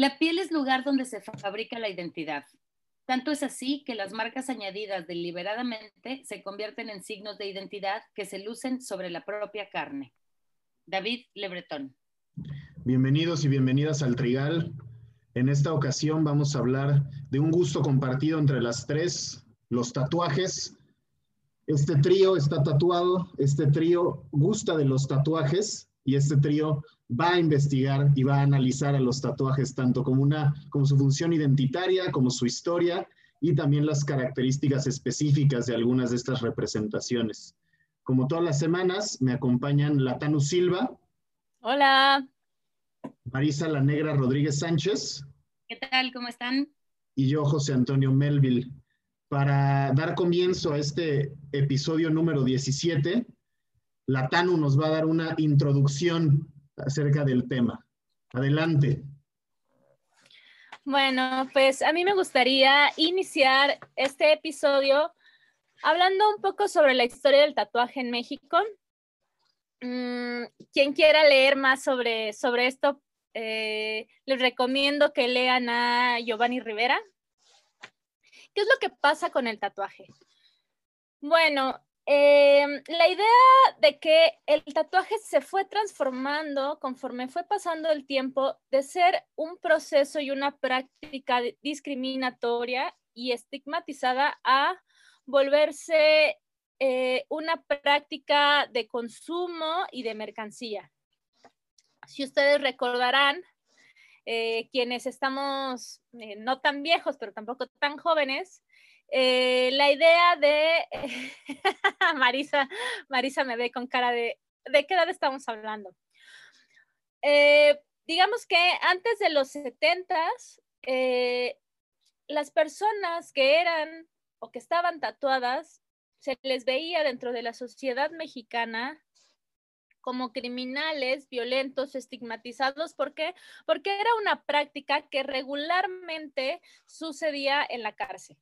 La piel es lugar donde se fabrica la identidad. Tanto es así que las marcas añadidas deliberadamente se convierten en signos de identidad que se lucen sobre la propia carne. David Lebretón. Bienvenidos y bienvenidas al Trigal. En esta ocasión vamos a hablar de un gusto compartido entre las tres, los tatuajes. Este trío está tatuado, este trío gusta de los tatuajes y este trío va a investigar y va a analizar a los tatuajes tanto como, una, como su función identitaria, como su historia y también las características específicas de algunas de estas representaciones. Como todas las semanas, me acompañan Latanu Silva. Hola. Marisa La Negra Rodríguez Sánchez. ¿Qué tal? ¿Cómo están? Y yo, José Antonio Melville. Para dar comienzo a este episodio número 17, Latanu nos va a dar una introducción acerca del tema. Adelante. Bueno, pues a mí me gustaría iniciar este episodio hablando un poco sobre la historia del tatuaje en México. Mm, quien quiera leer más sobre, sobre esto, eh, les recomiendo que lean a Giovanni Rivera. ¿Qué es lo que pasa con el tatuaje? Bueno, Em, la idea de que el tatuaje se fue transformando conforme fue pasando el tiempo de ser un proceso y una práctica discriminatoria y estigmatizada a volverse eh, una práctica de consumo y de mercancía. Si ustedes recordarán, eh, quienes estamos eh, no tan viejos, pero tampoco tan jóvenes, eh, la idea de Marisa, Marisa me ve con cara de ¿de qué edad estamos hablando? Eh, digamos que antes de los 70 eh, las personas que eran o que estaban tatuadas se les veía dentro de la sociedad mexicana como criminales, violentos, estigmatizados. ¿Por qué? Porque era una práctica que regularmente sucedía en la cárcel.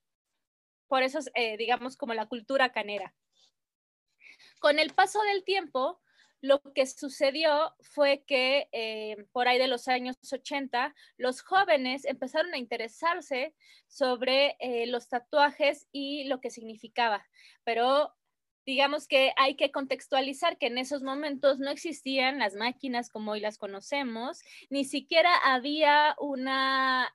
Por eso, eh, digamos, como la cultura canera. Con el paso del tiempo, lo que sucedió fue que eh, por ahí de los años 80, los jóvenes empezaron a interesarse sobre eh, los tatuajes y lo que significaba. Pero digamos que hay que contextualizar que en esos momentos no existían las máquinas como hoy las conocemos, ni siquiera había una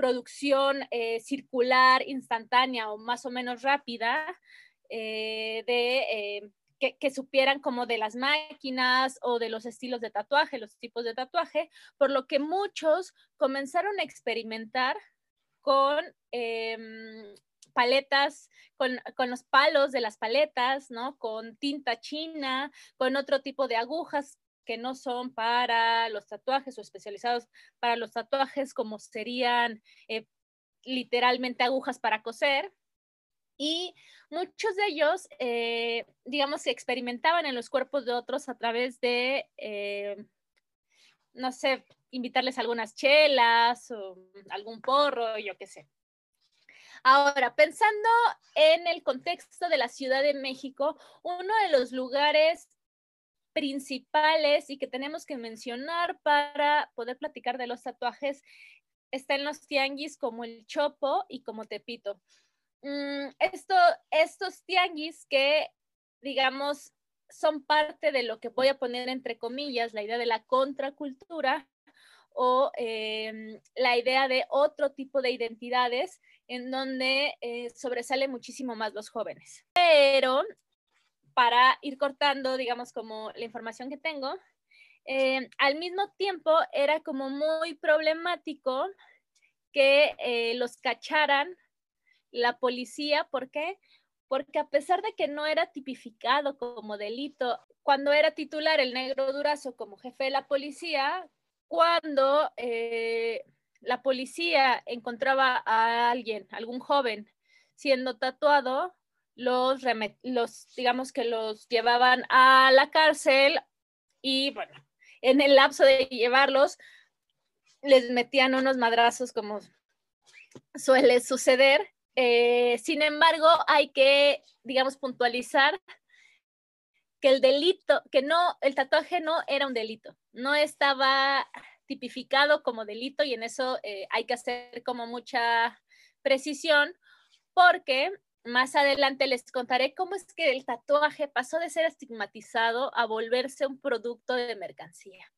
producción eh, circular, instantánea o más o menos rápida eh, de... Eh, que, que, supieran como de las máquinas o de los estilos de tatuaje, los tipos de tatuaje, por lo que muchos comenzaron a experimentar con em, paletas, con, con, los palos de las paletas, ¿no? Con tinta china, con otro tipo de agujas que no son para los tatuajes o especializados para los tatuajes, como serían eh, literalmente agujas para coser. Y muchos de ellos, eh, digamos, se experimentaban en los cuerpos de otros a través de, eh, no sé, invitarles algunas chelas o algún porro, yo qué sé. Ahora, pensando en el contexto de la Ciudad de México, uno de los lugares principales y que tenemos que mencionar para poder platicar de los tatuajes está en los tianguis como el Chopo y como Tepito. Mm, esto, estos tianguis que, digamos, son parte de lo que voy a poner entre comillas, la idea de la contracultura o em, la idea de otro tipo de identidades en donde eh, sobresale muchísimo más los jóvenes. Pero para ir cortando, digamos, como la información que tengo, eh, al mismo tiempo era como muy problemático que eh, los cacharan la policía. ¿Por qué? Porque a pesar de que no era tipificado como delito, cuando era titular el negro Durazo como jefe de la policía, cuando eh, la policía encontraba a alguien, algún joven, siendo tatuado, los, los, digamos que los llevaban a la cárcel y bueno, en el lapso de llevarlos, les metían unos madrazos como suele suceder. Eh, sin embargo, hay que, digamos, puntualizar que el delito, que no, el tatuaje no era un delito, no estaba tipificado como delito y en eso eh, hay que hacer como mucha precisión porque más adelante les contaré cómo es que el tatuaje pasó de ser estigmatizado a volverse un producto de mercancía.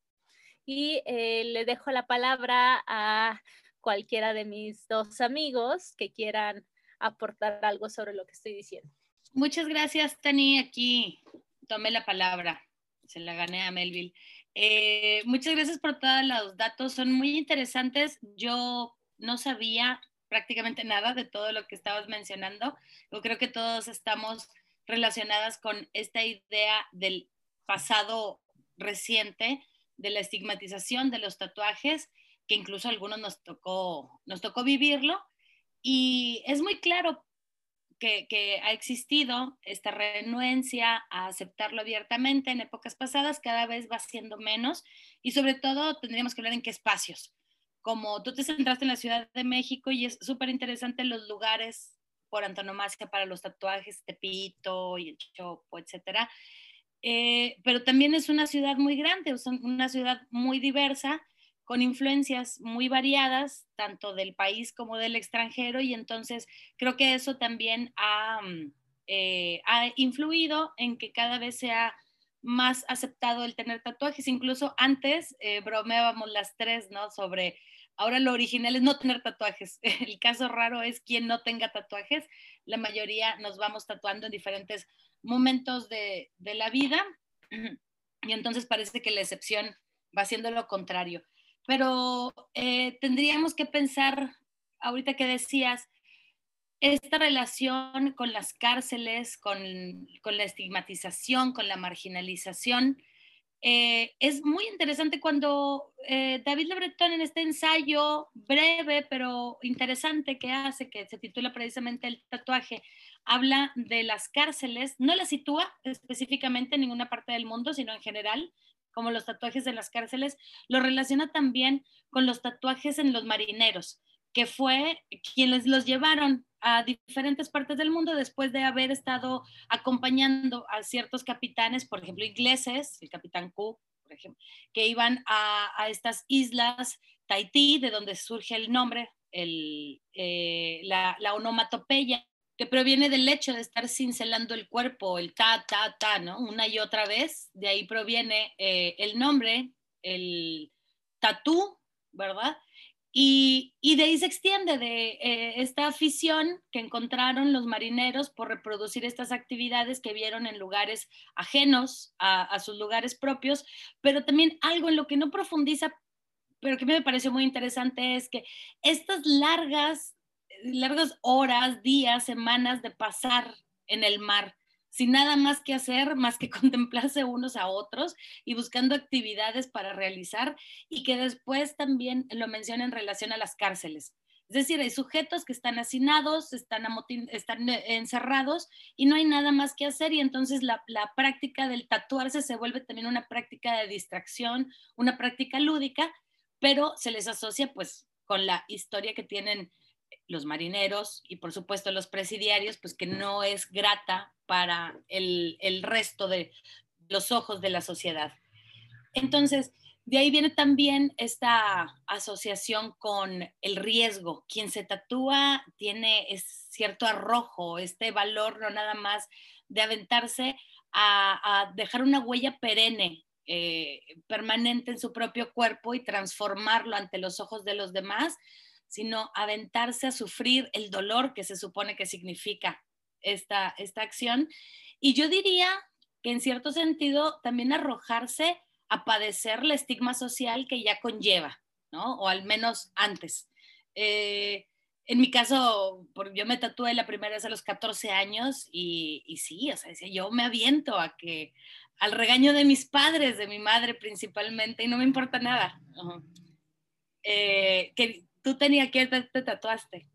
Y eh, le dejo la palabra a cualquiera de mis dos amigos que quieran aportar algo sobre lo que estoy diciendo. Muchas gracias, Tani. Aquí tomé la palabra. Se la gané a Melville. Eh, muchas gracias por todos los datos. Son muy interesantes. Yo no sabía prácticamente nada de todo lo que estabas mencionando. Yo creo que todos estamos relacionadas con esta idea del pasado reciente, de la estigmatización de los tatuajes, que incluso a algunos nos tocó, nos tocó vivirlo. Y es muy claro que, que, ha existido esta renuencia a aceptarlo abiertamente en épocas pasadas, cada vez va siendo menos y sobre todo tendríamos que hablar en qué espacios como tú te centraste en la Ciudad de México y es súper interesante los lugares por antonomasia para los tatuajes, Tepito y el Chopo, etcétera. Eh, pero también es una ciudad muy grande, es una ciudad muy diversa, con influencias muy variadas, tanto del país como del extranjero, y entonces creo que eso también ha, mm, eh, ha influido en que cada vez sea más aceptado el tener tatuajes. Incluso antes eh, bromeábamos las tres, ¿no? Sobre Ahora lo original es no tener tatuajes. El caso raro es quien no tenga tatuajes. La mayoría nos vamos tatuando en diferentes momentos de, la vida y entonces parece que la excepción va siendo lo contrario. Pero eh, tendríamos que pensar, ahorita que decías, esta relación con las cárceles, con, la estigmatización, con la marginalización, eh, es muy interesante cuando eh, David Le Breton en este ensayo breve pero interesante que hace, que se titula precisamente El tatuaje, habla de las cárceles, no las sitúa específicamente en ninguna parte del mundo, sino en general, como los tatuajes de las cárceles, lo relaciona también con los tatuajes en los marineros, que fue quienes los llevaron a diferentes partes del mundo después de haber estado acompañando a ciertos capitanes, por ejemplo, ingleses, el capitán Cook, por ejemplo, que iban a, estas islas Tahití, de donde surge el nombre, el, eh, la, onomatopeya, que proviene del hecho de estar cincelando el cuerpo, el ta, ta, ta, ¿no? Una y otra vez, de ahí proviene eh, el nombre, el tatú, ¿verdad? Y, de ahí se extiende de eh, esta afición que encontraron los marineros por reproducir estas actividades que vieron en lugares ajenos a, sus lugares propios, pero también algo en lo que no profundiza, pero que me pareció muy interesante es que estas largas, largas horas, días, semanas de pasar en el mar, sin nada más que hacer, más que contemplarse unos a otros y buscando actividades para realizar y que después también lo menciona en relación a las cárceles. Es decir, hay sujetos que están hacinados, están, están eh, encerrados y no hay nada más que hacer y entonces la, la práctica del tatuarse se vuelve también una práctica de distracción, una práctica lúdica, pero se les asocia pues con la historia que tienen los marineros y por supuesto los presidiarios, pues que no es grata para el, resto de los ojos de la sociedad. Entonces, de ahí viene también esta asociación con el riesgo. Quien se tatúa tiene cierto arrojo, este valor no nada más de aventarse a, dejar una huella perenne, eh, permanente en su propio cuerpo y transformarlo ante los ojos de los demás, sino aventarse a sufrir el dolor que se supone que significa esta, esta acción. Y yo diría que en cierto sentido también arrojarse a padecer el estigma social que ya conlleva, ¿no? O al menos antes. Eh, en mi caso, yo me tatué la primera vez a los 14 años y, y sí, o sea, yo me aviento a que, al regaño de mis padres, de mi madre principalmente, y no me importa nada. Eh, que, ¿Tú tenías que te, tatuaste?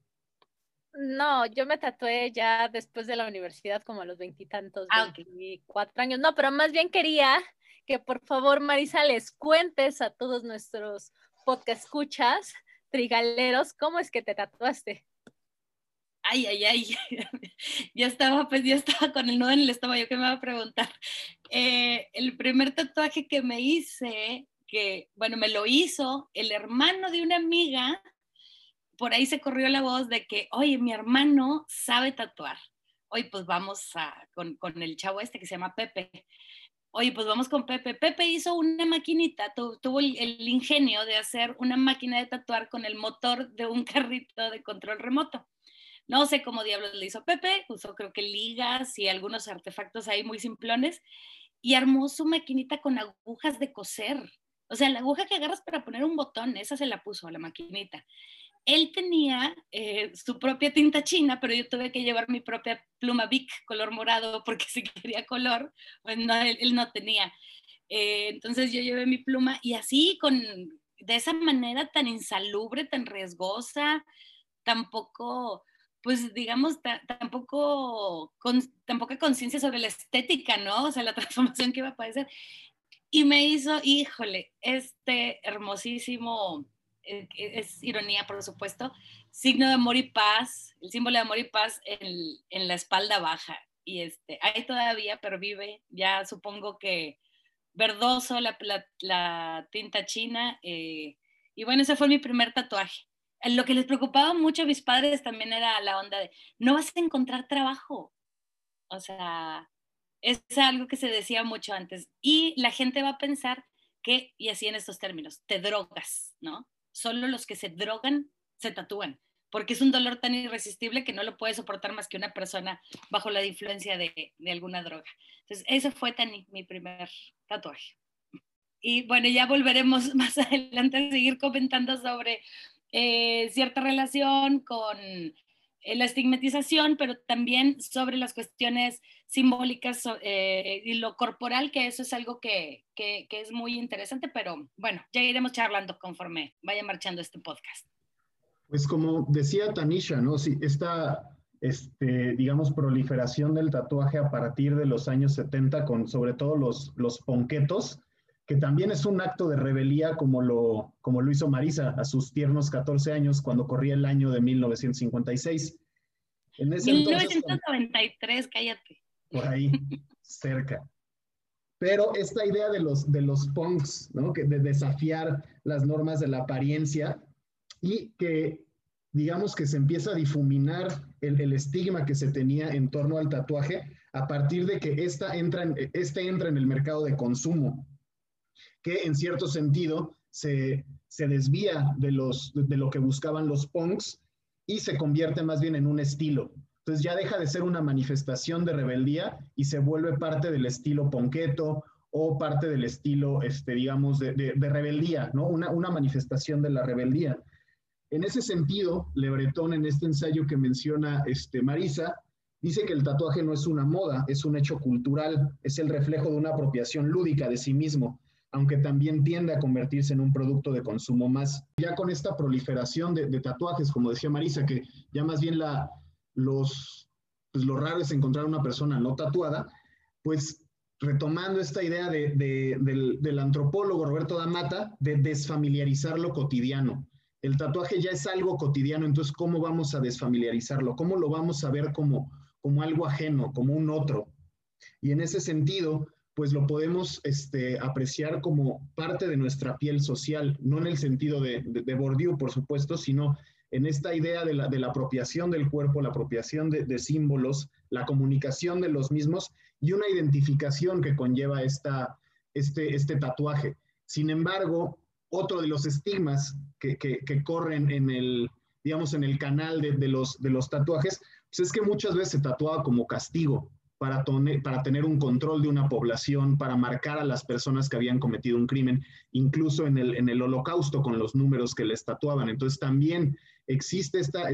No, yo me tatué ya después de la universidad, como a los veintitantos, ah, veinticuatro años. No, pero más bien quería que por favor, Marisa, les cuentes a todos nuestros podcast escuchas, trigaleros, cómo es que te tatuaste. Ay, ay, ay, ya estaba, pues ya estaba con el nudo en el estómago, ¿qué me va a preguntar? Eh, el primer tatuaje que me hice porque, bueno, me lo hizo el hermano de una amiga, por ahí se corrió la voz de que, oye, mi hermano sabe tatuar. Hoy pues vamos con, con el chavo este que se llama Pepe oye, pues vamos con Pepe. Pepe hizo una maquinita, tuvo el, ingenio de hacer una máquina de tatuar con el motor de un carrito de control remoto. No sé cómo diablos le hizo Pepe, usó creo que ligas y algunos artefactos ahí muy simplones y armó su maquinita con agujas de coser. O sea, la aguja que agarras para poner un botón, esa se la puso a la maquinita él tenía eh, su propia tinta china, pero yo tuve que llevar mi propia pluma Bic color morado porque si quería color, pues no, él, no tenía. Eh, entonces yo llevé mi pluma y así, con, de esa manera tan insalubre, tan riesgosa, tampoco, pues digamos, tampoco, con tan poca conciencia sobre la estética, ¿no? O sea, la transformación que iba a padecer. Y me hizo, híjole, este hermosísimo es ironía por supuesto, signo de amor y paz, el símbolo de amor y paz en, en la espalda baja. Y este, ahí todavía pervive, ya supongo que verdoso, la, la, tinta china. Eh, y bueno, ese fue mi primer tatuaje. Lo que les preocupaba mucho a mis padres también era la onda de, no vas a encontrar trabajo. O sea, es algo que se decía mucho antes. Y la gente va a pensar que, y así en estos términos, te drogas, ¿no? Solo los que se drogan se tatúan, porque es un dolor tan irresistible que no lo puede soportar más que una persona bajo la influencia de, alguna droga. Entonces, eso fue mi primer tatuaje. Y bueno, ya volveremos más adelante a seguir comentando sobre eh, cierta relación con la estigmatización, pero también sobre las cuestiones simbólicas eh, y lo corporal, que eso es algo que, que, es muy interesante, pero bueno, ya iremos charlando conforme vaya marchando este podcast. Pues como decía Tanisha, ¿no? Sí, esta, este, digamos, proliferación del tatuaje a partir de los años 70, con sobre todo los, los ponquetos, que también es un acto de rebeldía como lo, como lo hizo Marisa a sus tiernos 14 años cuando corría el año de 1956. En ese 1993, cállate por ahí cerca. Pero esta idea de los, de los punks, ¿no? Que de desafiar las normas de la apariencia y que digamos que se empieza a difuminar el, el, estigma que se tenía en torno al tatuaje a partir de que esta entra en, este entra en el mercado de consumo, que en cierto sentido se, se desvía de, los, de lo que buscaban los punks y se convierte más bien en un estilo, entonces ya deja de ser una manifestación de rebeldía y se vuelve parte del estilo ponqueto o parte del estilo, este, digamos, de, rebeldía, ¿no? Una, una, manifestación de la rebeldía. En ese sentido, Le Breton, en este ensayo que menciona este, Marisa, dice que el tatuaje no es una moda, es un hecho cultural, es el reflejo de una apropiación lúdica de sí mismo, aunque también tiende a convertirse en un producto de consumo más. Ya con esta proliferación de, tatuajes, como decía Marisa, que ya más bien los, pues lo raro es encontrar una persona no tatuada, pues retomando esta idea del, antropólogo Roberto Damata de desfamiliarizar lo cotidiano. El tatuaje ya es algo cotidiano, entonces ¿cómo vamos a desfamiliarizarlo? ¿Cómo lo vamos a ver como, como algo ajeno, como un otro? Y en ese sentido, pues lo podemos este, apreciar como parte de nuestra piel social, no en el sentido de, de, de por supuesto, sino en esta idea de la, apropiación del cuerpo, la apropiación de, símbolos, la comunicación de los mismos y una identificación que conlleva esta, este, este tatuaje. Sin embargo, otro de los estigmas que, corren en el, digamos, en el canal de, los, de los tatuajes, pues es que muchas veces se tatuaba como castigo para, tener un control de una población, para marcar a las personas que habían cometido un crimen, incluso en el, en el holocausto con los números que les tatuaban. Entonces también existe esta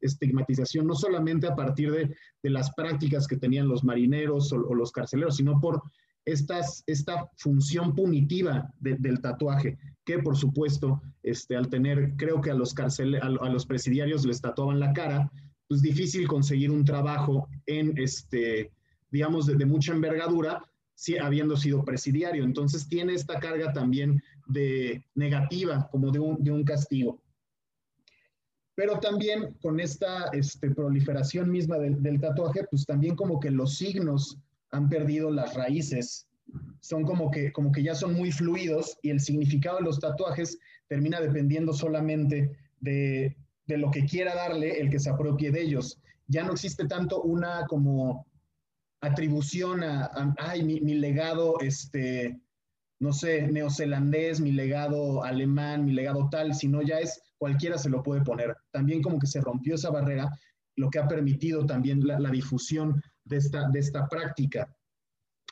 estigmatización, no solamente a partir de, las prácticas que tenían los marineros o, los carceleros, sino por estas, esta función punitiva del tatuaje, que por supuesto, este, al tener, creo que a los, a, los presidiarios les tatuaban la cara, pues difícil conseguir un trabajo en, este, digamos, de, mucha envergadura, si, habiendo sido presidiario. Entonces tiene esta carga también de negativa, como de un, de un castigo pero también con esta este, proliferación misma del, tatuaje, pues también como que los signos han perdido las raíces son como que, como que ya son muy fluidos y el significado de los tatuajes termina dependiendo solamente de, de lo que quiera darle el que se apropie de ellos. Ya no existe tanto una como atribución a, ay, mi, mi, legado, este, no sé, neozelandés, mi legado alemán, mi legado tal, sino ya es cualquiera se lo puede poner. También como que se rompió esa barrera, lo que ha permitido también la, la difusión de esta, de esta práctica.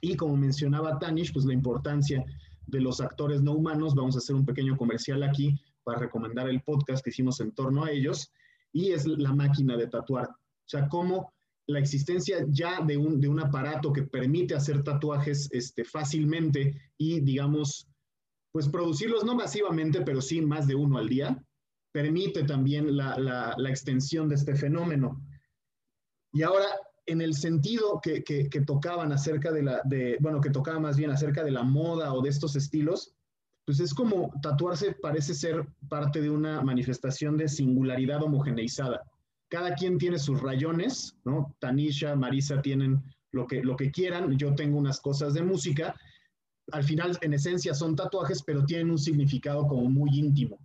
Y como mencionaba Tanish, pues la importancia de los actores no humanos, vamos a hacer un pequeño comercial aquí para recomendar el podcast que hicimos en torno a ellos, y es la máquina de tatuar. O sea, cómo la existencia ya de un, de un aparato que permite hacer tatuajes este, fácilmente y, digamos, pues producirlos no masivamente, pero sí más de uno al día, permite también la, la, la extensión de este fenómeno. Y ahora, en el sentido que, que, tocaban acerca de la, de, bueno, que tocaba más bien acerca de la moda o de estos estilos, pues es como tatuarse parece ser parte de una manifestación de singularidad homogeneizada cada quien tiene sus rayones, ¿no? Tanisha, Marisa tienen lo que, lo que quieran, yo tengo unas cosas de música. Al final, en esencia, son tatuajes, pero tienen un significado como muy íntimo.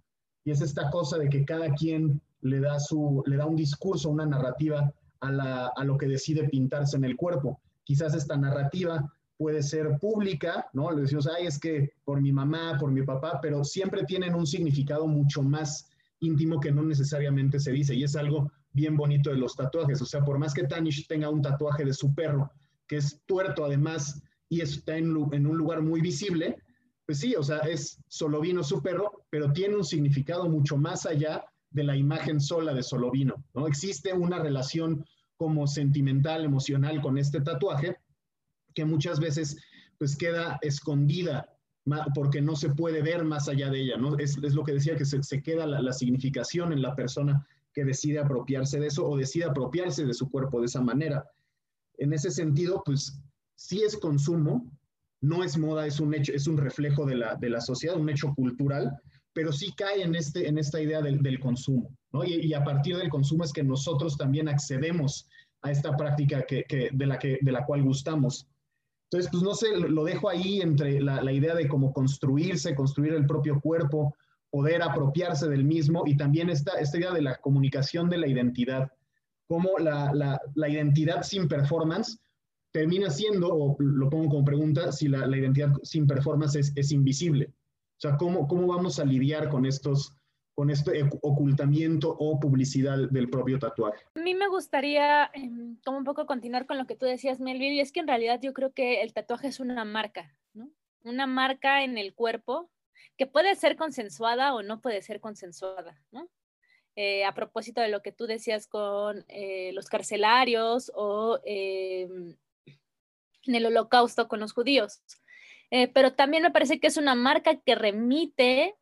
Y es esta cosa de que cada quien le da, su, le da un discurso, una narrativa a, la, a lo que decide pintarse en el cuerpo. Quizás esta narrativa puede ser pública, ¿no? Le decimos, ay, es que por mi mamá, por mi papá, pero siempre tienen un significado mucho más íntimo que no necesariamente se dice. Y es algo bien bonito de los tatuajes. O sea, por más que Tanish tenga un tatuaje de su perro, que es tuerto además y está en, un lugar muy visible, pues sí, o sea, es Solovino su perro, pero tiene un significado mucho más allá de la imagen sola de Solovino, ¿no? Existe una relación como sentimental, emocional con este tatuaje que muchas veces pues queda escondida porque no se puede ver más allá de ella, ¿no? Es, es lo que decía, que se, queda la, significación en la persona que decide apropiarse de eso o decide apropiarse de su cuerpo de esa manera. En ese sentido, pues sí es consumo, no es moda, es un hecho, es un reflejo de la, de la sociedad, un hecho cultural, pero sí cae en, este, en esta idea del, del consumo, ¿no? Y, a partir del consumo es que nosotros también accedemos a esta práctica que, que, de, la que, de la cual gustamos. Entonces, pues no sé, lo dejo ahí entre la, la idea de cómo construirse, construir el propio cuerpo, poder apropiarse del mismo y también esta, esta idea de la comunicación de la identidad, cómo la, la, la identidad sin performance termina siendo, o lo pongo como pregunta, si la, la identidad sin performance es, es, invisible. O sea, ¿cómo, ¿cómo vamos a lidiar con estos, con este ocultamiento o publicidad del propio tatuaje. A mí me gustaría eh, como un poco continuar con lo que tú decías, Melvin, y es que en realidad yo creo que el tatuaje es una marca, ¿no? Una marca en el cuerpo que puede ser consensuada o no puede ser consensuada, ¿no? Eh, a propósito de lo que tú decías con eh, los carcelarios o eh, en el holocausto con los judíos. Pero también me parece que es una marca que remite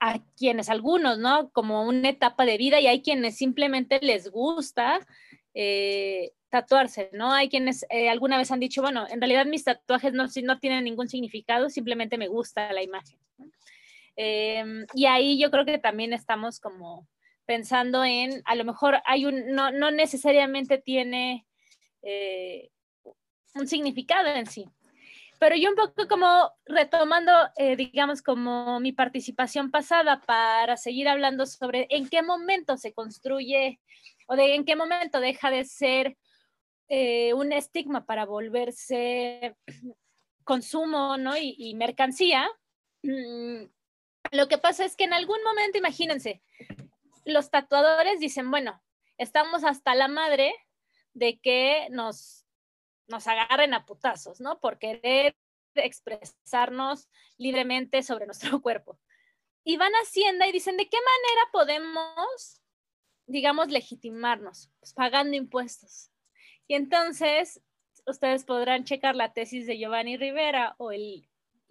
a quienes, algunos, ¿no? Como una etapa de vida y hay quienes simplemente les gusta eh, tatuarse, ¿no? Hay quienes eh, alguna vez han dicho, bueno, en realidad mis tatuajes no, no tienen ningún significado, simplemente me gusta la imagen. Eh, y ahí yo creo que también estamos como pensando en, a lo mejor hay un, no, no necesariamente tiene eh, un significado en sí. Pero yo un poco como retomando, digamos, como mi participación pasada para seguir hablando sobre en qué momento se construye o de en qué momento deja de ser eh, un estigma para volverse consumo ¿no? y, mercancía. Mm, lo que pasa es que en algún momento, imagínense, los tatuadores dicen, bueno, estamos hasta la madre de que nos, nos agarren a putazos, ¿no? Por querer expresarnos libremente sobre nuestro cuerpo. Y van a Hacienda y dicen, ¿de qué manera podemos, digamos, legitimarnos? Pues pagando impuestos. Y entonces, ustedes podrán checar la tesis de Giovanni Rivera o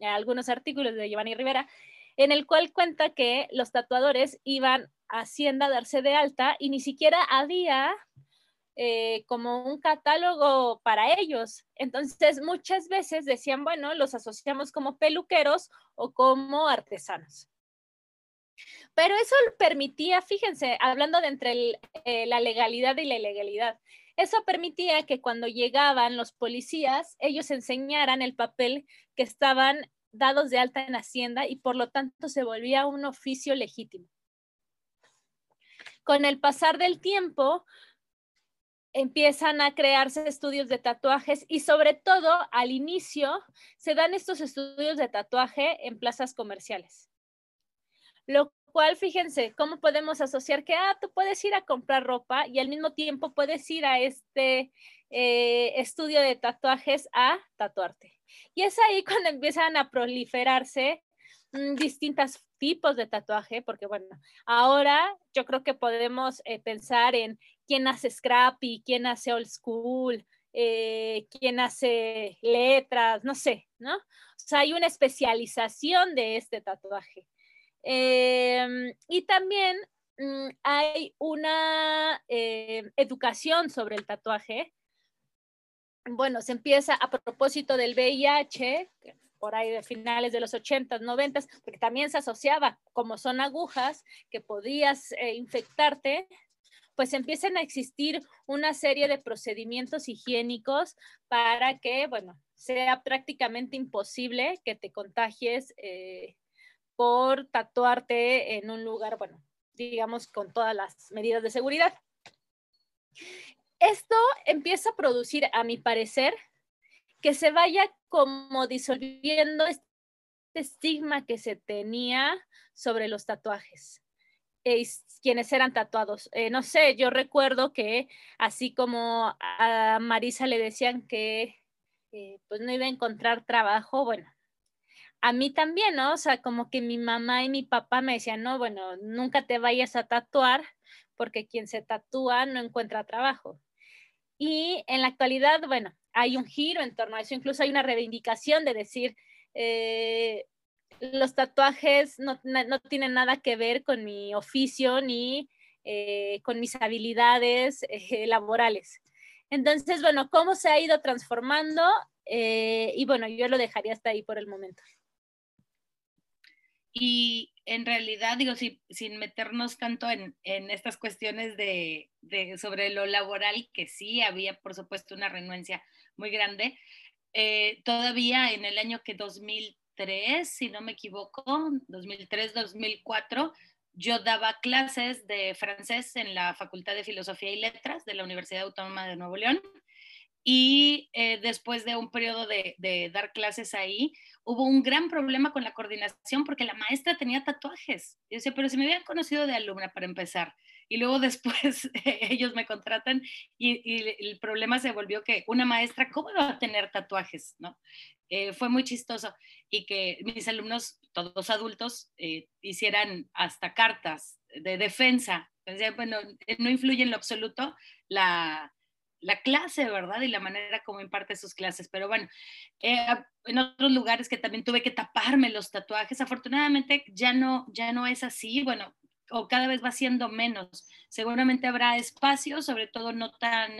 algunos artículos de Giovanni Rivera en el cual cuenta que los tatuadores iban a Hacienda a darse de alta y ni siquiera había eh, como un catálogo para ellos. Entonces, muchas veces decían, bueno, los asociamos como peluqueros o como artesanos. Pero eso permitía, fíjense, hablando de entre eh, la legalidad y la ilegalidad, Eso permitía que cuando llegaban los policías, ellos enseñaran el papel que estaban dados de alta en Hacienda y por lo tanto se volvía un oficio legítimo. Con el pasar del tiempo, empiezan a crearse estudios de tatuajes y sobre todo al inicio se dan estos estudios de tatuaje en plazas comerciales. Lo cual, fíjense, cómo podemos asociar que, ah, tú puedes ir a comprar ropa y al mismo tiempo puedes ir a este eh, estudio de tatuajes a tatuarte. Y es ahí cuando empiezan a proliferarse mm, distintos tipos de tatuaje, porque bueno, ahora yo creo que podemos eh, pensar en quién hace scrappy, quién hace old school, eh, quién hace letras, no sé, ¿no? O sea, hay una especialización de este tatuaje. Em, y también mm, hay una em, educación sobre el tatuaje. Bueno, se empieza a propósito del VIH, por ahí de finales de los 80, 90, porque también se asociaba, como son agujas, que podías eh, infectarte, pues empiezan a existir una serie de procedimientos higiénicos para que, bueno, sea prácticamente imposible que te contagies eh, por tatuarte en un lugar, bueno, digamos, con todas las medidas de seguridad. Esto empieza a producir, a mi parecer, que se vaya como disolviendo este estigma que se tenía sobre los tatuajes. quienes eran tatuados. Eh, no sé, yo recuerdo que así como a Marisa le decían que eh, pues no iba a encontrar trabajo, bueno, a mí también, ¿no? O sea, como que mi mamá y mi papá me decían, no, bueno, nunca te vayas a tatuar porque quien se tatúa no encuentra trabajo. Y en la actualidad, bueno, hay un giro en torno a eso, incluso hay una reivindicación de decir, eh, los tatuajes no, tienen nada que ver con mi oficio ni eh, con mis habilidades eh, laborales. Entonces, bueno, ¿cómo se ha ido transformando? y bueno, yo lo dejaría hasta ahí por el momento. Y en realidad, digo, sin meternos tanto en, estas cuestiones de, sobre lo laboral, que sí había, por supuesto, una renuencia muy grande, eh, todavía en el año que 2003, si no me equivoco, 2003-2004, yo daba clases de francés en la Facultad de Filosofía y Letras de la Universidad Autónoma de Nuevo León y eh, después de un periodo de, dar clases ahí, hubo un gran problema con la coordinación porque la maestra tenía tatuajes. Yo decía, pero si me habían conocido de alumna para empezar. Y luego después ellos me contratan y, el problema se volvió que una maestra, ¿cómo va a tener tatuajes? ¿No? Eh, fue muy chistoso y que mis alumnos, todos adultos, eh, hicieran hasta cartas de defensa. Decía, bueno, no influye en lo absoluto la la clase, ¿verdad? Y la manera como imparte sus clases. Pero bueno, eh, en otros lugares que también tuve que taparme los tatuajes, afortunadamente ya no, ya no es así, bueno, o cada vez va siendo menos. Seguramente habrá espacios, sobre todo no tan,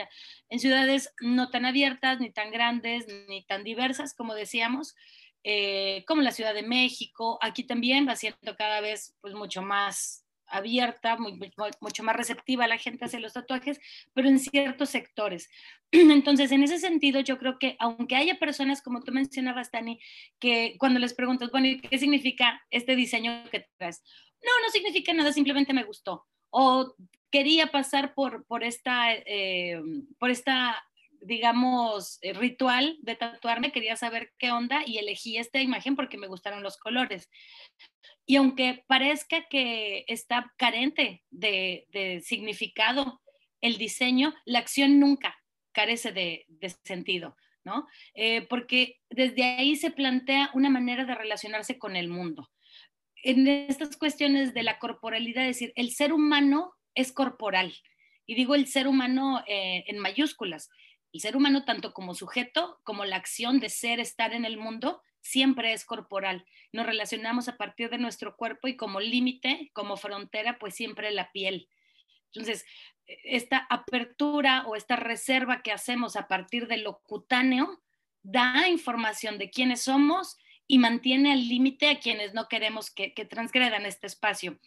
en ciudades no tan abiertas, ni tan grandes, ni tan diversas, como decíamos, eh, como la Ciudad de México. Aquí también va siendo cada vez pues mucho más abierta, mucho más receptiva a la gente hacia los tatuajes, pero en ciertos sectores. Entonces, en ese sentido, yo creo que aunque haya personas, como tú mencionabas, Dani, que cuando les preguntas, bueno, ¿qué significa este diseño que traes? No, no significa nada, simplemente me gustó. O quería pasar por, por, esta, eh, por esta digamos, eh, ritual de tatuarme, quería saber qué onda y elegí esta imagen porque me gustaron los colores. Y aunque parezca que está carente de, significado el diseño, la acción nunca carece de, sentido, ¿no? Eh, porque desde ahí se plantea una manera de relacionarse con el mundo. En estas cuestiones de la corporalidad, es decir, el ser humano es corporal. Y digo el ser humano eh, en mayúsculas el ser humano, tanto como sujeto, como la acción de ser, estar en el mundo, siempre es corporal. Nos relacionamos a partir de nuestro cuerpo y como límite, como frontera, pues siempre la piel. Entonces, esta apertura o esta reserva que hacemos a partir de lo cutáneo da información de quiénes somos y mantiene al límite a quienes no queremos que, que transgredan este espacio.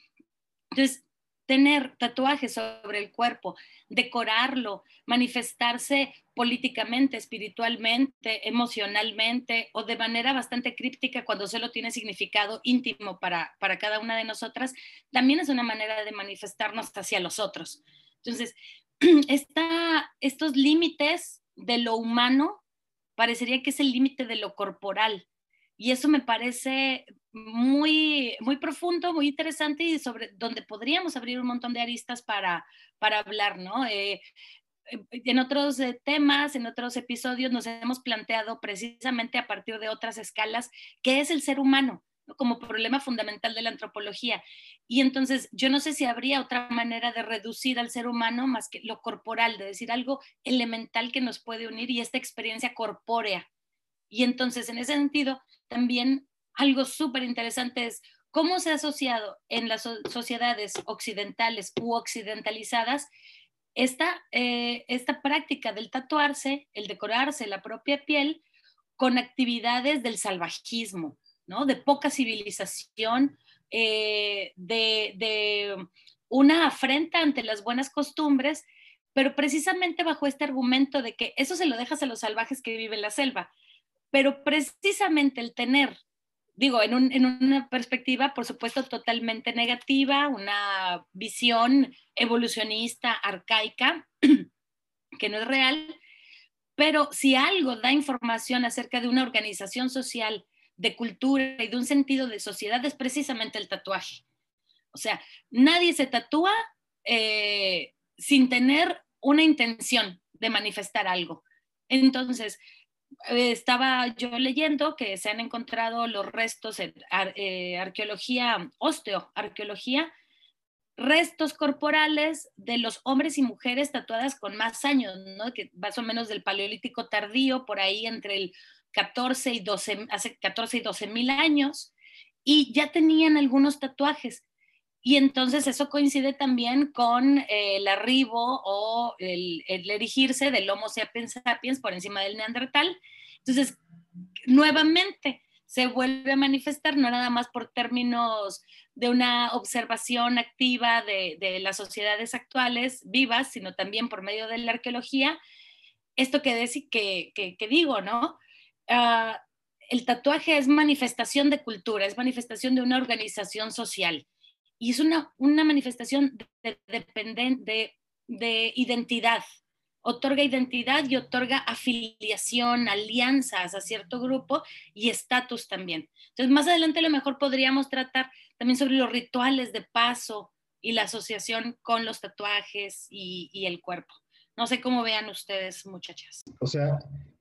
Entonces, tener tatuajes sobre el cuerpo, decorarlo, manifestarse políticamente, espiritualmente, emocionalmente o de manera bastante críptica cuando solo tiene significado íntimo para, para cada una de nosotras, también es una manera de manifestarnos hacia los otros. Entonces, está, estos límites de lo humano parecería que es el límite de lo corporal. Y eso me parece muy, muy profundo, muy interesante y sobre donde podríamos abrir un montón de aristas para, para hablar, ¿no? Eh, en otros eh, temas, en otros episodios, nos hemos planteado precisamente a partir de otras escalas qué es el ser humano como problema fundamental de la antropología. Y entonces yo no sé si habría otra manera de reducir al ser humano más que lo corporal, de decir algo elemental que nos puede unir y esta experiencia corpórea. Y entonces en ese sentido también algo súper interesante es cómo se ha asociado en las sociedades occidentales u occidentalizadas esta, eh, esta práctica del tatuarse, el decorarse la propia piel con actividades del salvajismo, ¿no? De poca civilización, eh, de, de una afrenta ante las buenas costumbres, pero precisamente bajo este argumento de que eso se lo dejas a los salvajes que viven en la selva, pero precisamente el tener digo, en, una perspectiva, por supuesto, totalmente negativa, una visión evolucionista, arcaica, que no es real, pero si algo da información acerca de una organización social, de cultura y de un sentido de sociedad, es precisamente el tatuaje. O sea, nadie se tatúa eh, sin tener una intención de manifestar algo. Entonces, estaba yo leyendo que se han encontrado los restos en eh, arqueología, osteoarqueología, restos corporales de los hombres y mujeres tatuadas con más años, ¿no? que más o menos del paleolítico tardío, por ahí entre el 14 y 12, hace 14 y 12 mil años, y ya tenían algunos tatuajes. Y entonces eso coincide también con eh, el arribo o el, erigirse del Homo sapiens sapiens por encima del Neandertal. Entonces, nuevamente se vuelve a manifestar, no nada más por términos de una observación activa de, las sociedades actuales vivas, sino también por medio de la arqueología. Esto que, que, que, digo, ¿no? Ah, el tatuaje es manifestación de cultura, es manifestación de una organización social y es una, una manifestación de, de, de, identidad. Otorga identidad y otorga afiliación, alianzas a cierto grupo y estatus también. Entonces, más adelante a lo mejor podríamos tratar también sobre los rituales de paso y la asociación con los tatuajes y, y el cuerpo. No sé cómo vean ustedes, muchachas. O sea,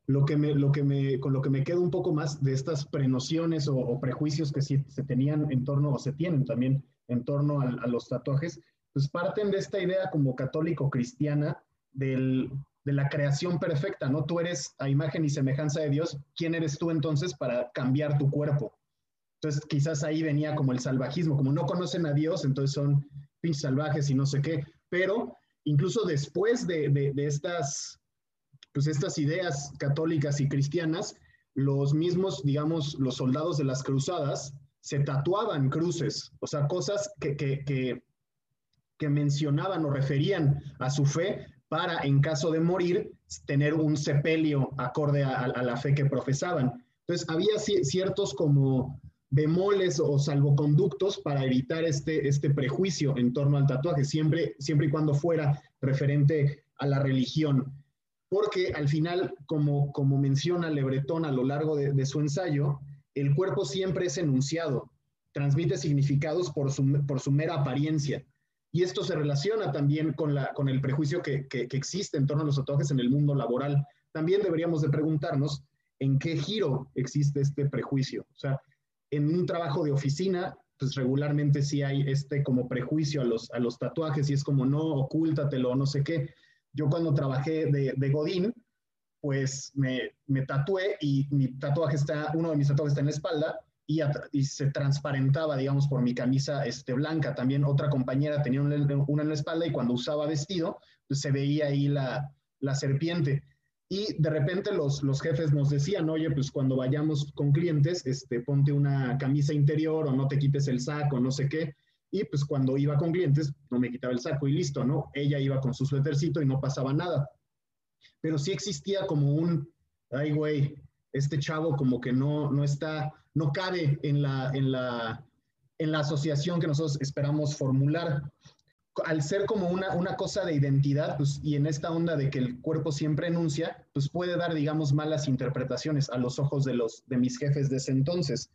lo que me, lo que me, con lo que me quedo un poco más de estas prenociones o, o prejuicios que sí se tenían en torno, o se tienen también en torno a, los tatuajes, pues parten de esta idea como católico-cristiana de la creación perfecta, ¿no? Tú eres a imagen y semejanza de Dios, ¿quién eres tú entonces para cambiar tu cuerpo? Entonces quizás ahí venía como el salvajismo, como no conocen a Dios, entonces son pinches salvajes y no sé qué, pero incluso después de, de estas, pues estas ideas católicas y cristianas, los mismos, digamos, los soldados de las cruzadas se tatuaban cruces, o sea, cosas que, que, que, mencionaban o referían a su fe para, en caso de morir, tener un sepelio acorde a, la fe que profesaban. Entonces, había ciertos como bemoles o salvoconductos para evitar este, este prejuicio en torno al tatuaje, siempre, siempre y cuando fuera referente a la religión. Porque al final, como, como menciona Lebretón a lo largo de, de su ensayo, el cuerpo siempre es enunciado, transmite significados por su, por su mera apariencia. Y esto se relaciona también con, la, con el prejuicio que, que, existe en torno a los tatuajes en el mundo laboral. También deberíamos de preguntarnos en qué giro existe este prejuicio. O sea, en un trabajo de oficina, pues regularmente sí hay este como prejuicio a los, a los tatuajes y es como no, ocúltatelo, no sé qué. Yo cuando trabajé de, de Godín, pues me, me, tatué y mi tatuaje está, uno de mis tatuajes está en la espalda y, se transparentaba, digamos, por mi camisa este, blanca. También otra compañera tenía una, en la espalda y cuando usaba vestido, pues se veía ahí la, la serpiente. Y de repente los, los jefes nos decían, oye, pues cuando vayamos con clientes, este, ponte una camisa interior o no te quites el saco, no sé qué. y pues cuando iba con clientes no me quitaba el saco y listo, ¿no? Ella iba con su suétercito y no pasaba nada. Pero sí existía como un, ay güey, este chavo como que no, no está, no cabe en la, en, la, en la asociación que nosotros esperamos formular. Al ser como una, una cosa de identidad, pues, y en esta onda de que el cuerpo siempre enuncia, pues puede dar, digamos, malas interpretaciones a los ojos de, los, de mis jefes de ese entonces.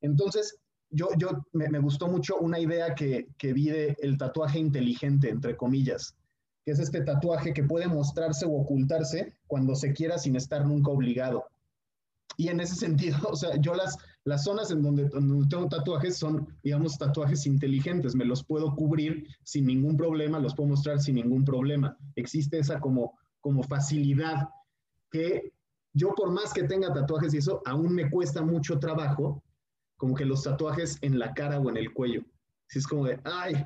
Entonces, yo, yo me, gustó mucho una idea que, que vi el tatuaje inteligente, entre comillas, que es este tatuaje que puede mostrarse o ocultarse cuando se quiera sin estar nunca obligado. Y en ese sentido, o sea, yo las, las zonas en donde, donde, tengo tatuajes son, digamos, tatuajes inteligentes. Me los puedo cubrir sin ningún problema, los puedo mostrar sin ningún problema. Existe esa como, como facilidad que yo por más que tenga tatuajes y eso, aún me cuesta mucho trabajo, como que los tatuajes en la cara o en el cuello. Si es como de, ay,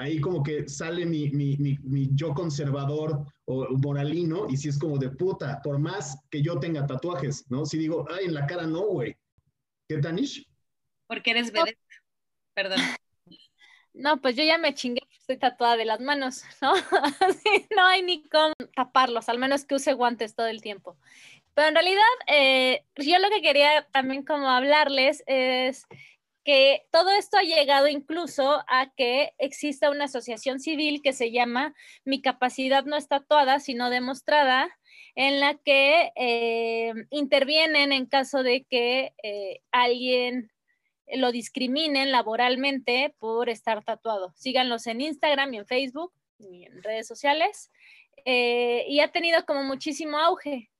ahí como que sale mi, mi, mi, mi, yo conservador o moralino y si es como de puta, por más que yo tenga tatuajes, ¿no? Si digo, ay, en la cara no, güey. ¿Qué tanish? Porque eres vedette. Perdón. No, pues yo ya me chingué, estoy tatuada de las manos, ¿no? no hay ni cómo taparlos, al menos que use guantes todo el tiempo. Pero en realidad, eh, yo lo que quería también como hablarles es todo esto ha llegado incluso a que exista una asociación civil que se llama Mi capacidad no está tatuada, sino demostrada, en la que eh, intervienen en caso de que eh, alguien lo discriminen laboralmente por estar tatuado. Síganlos en Instagram y en Facebook y en redes sociales. Eh, y ha tenido como muchísimo auge.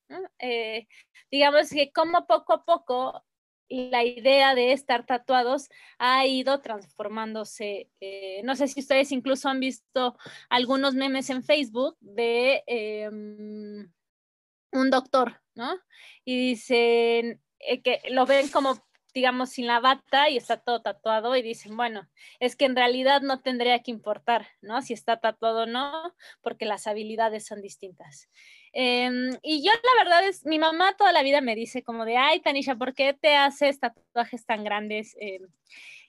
digamos que como poco a poco la idea de estar tatuados ha ido transformándose. Eh, no sé si ustedes incluso han visto algunos memes en Facebook de eh, un doctor, ¿no? Y dicen eh, que lo ven como digamos, sin la bata y está todo tatuado y dicen, bueno, es que en realidad no tendría que importar, ¿no? Si está tatuado o no, porque las habilidades son distintas. Eh, y yo la verdad es, mi mamá toda la vida me dice como de, ay, Tanisha, ¿por qué te haces tatuajes tan grandes? Eh,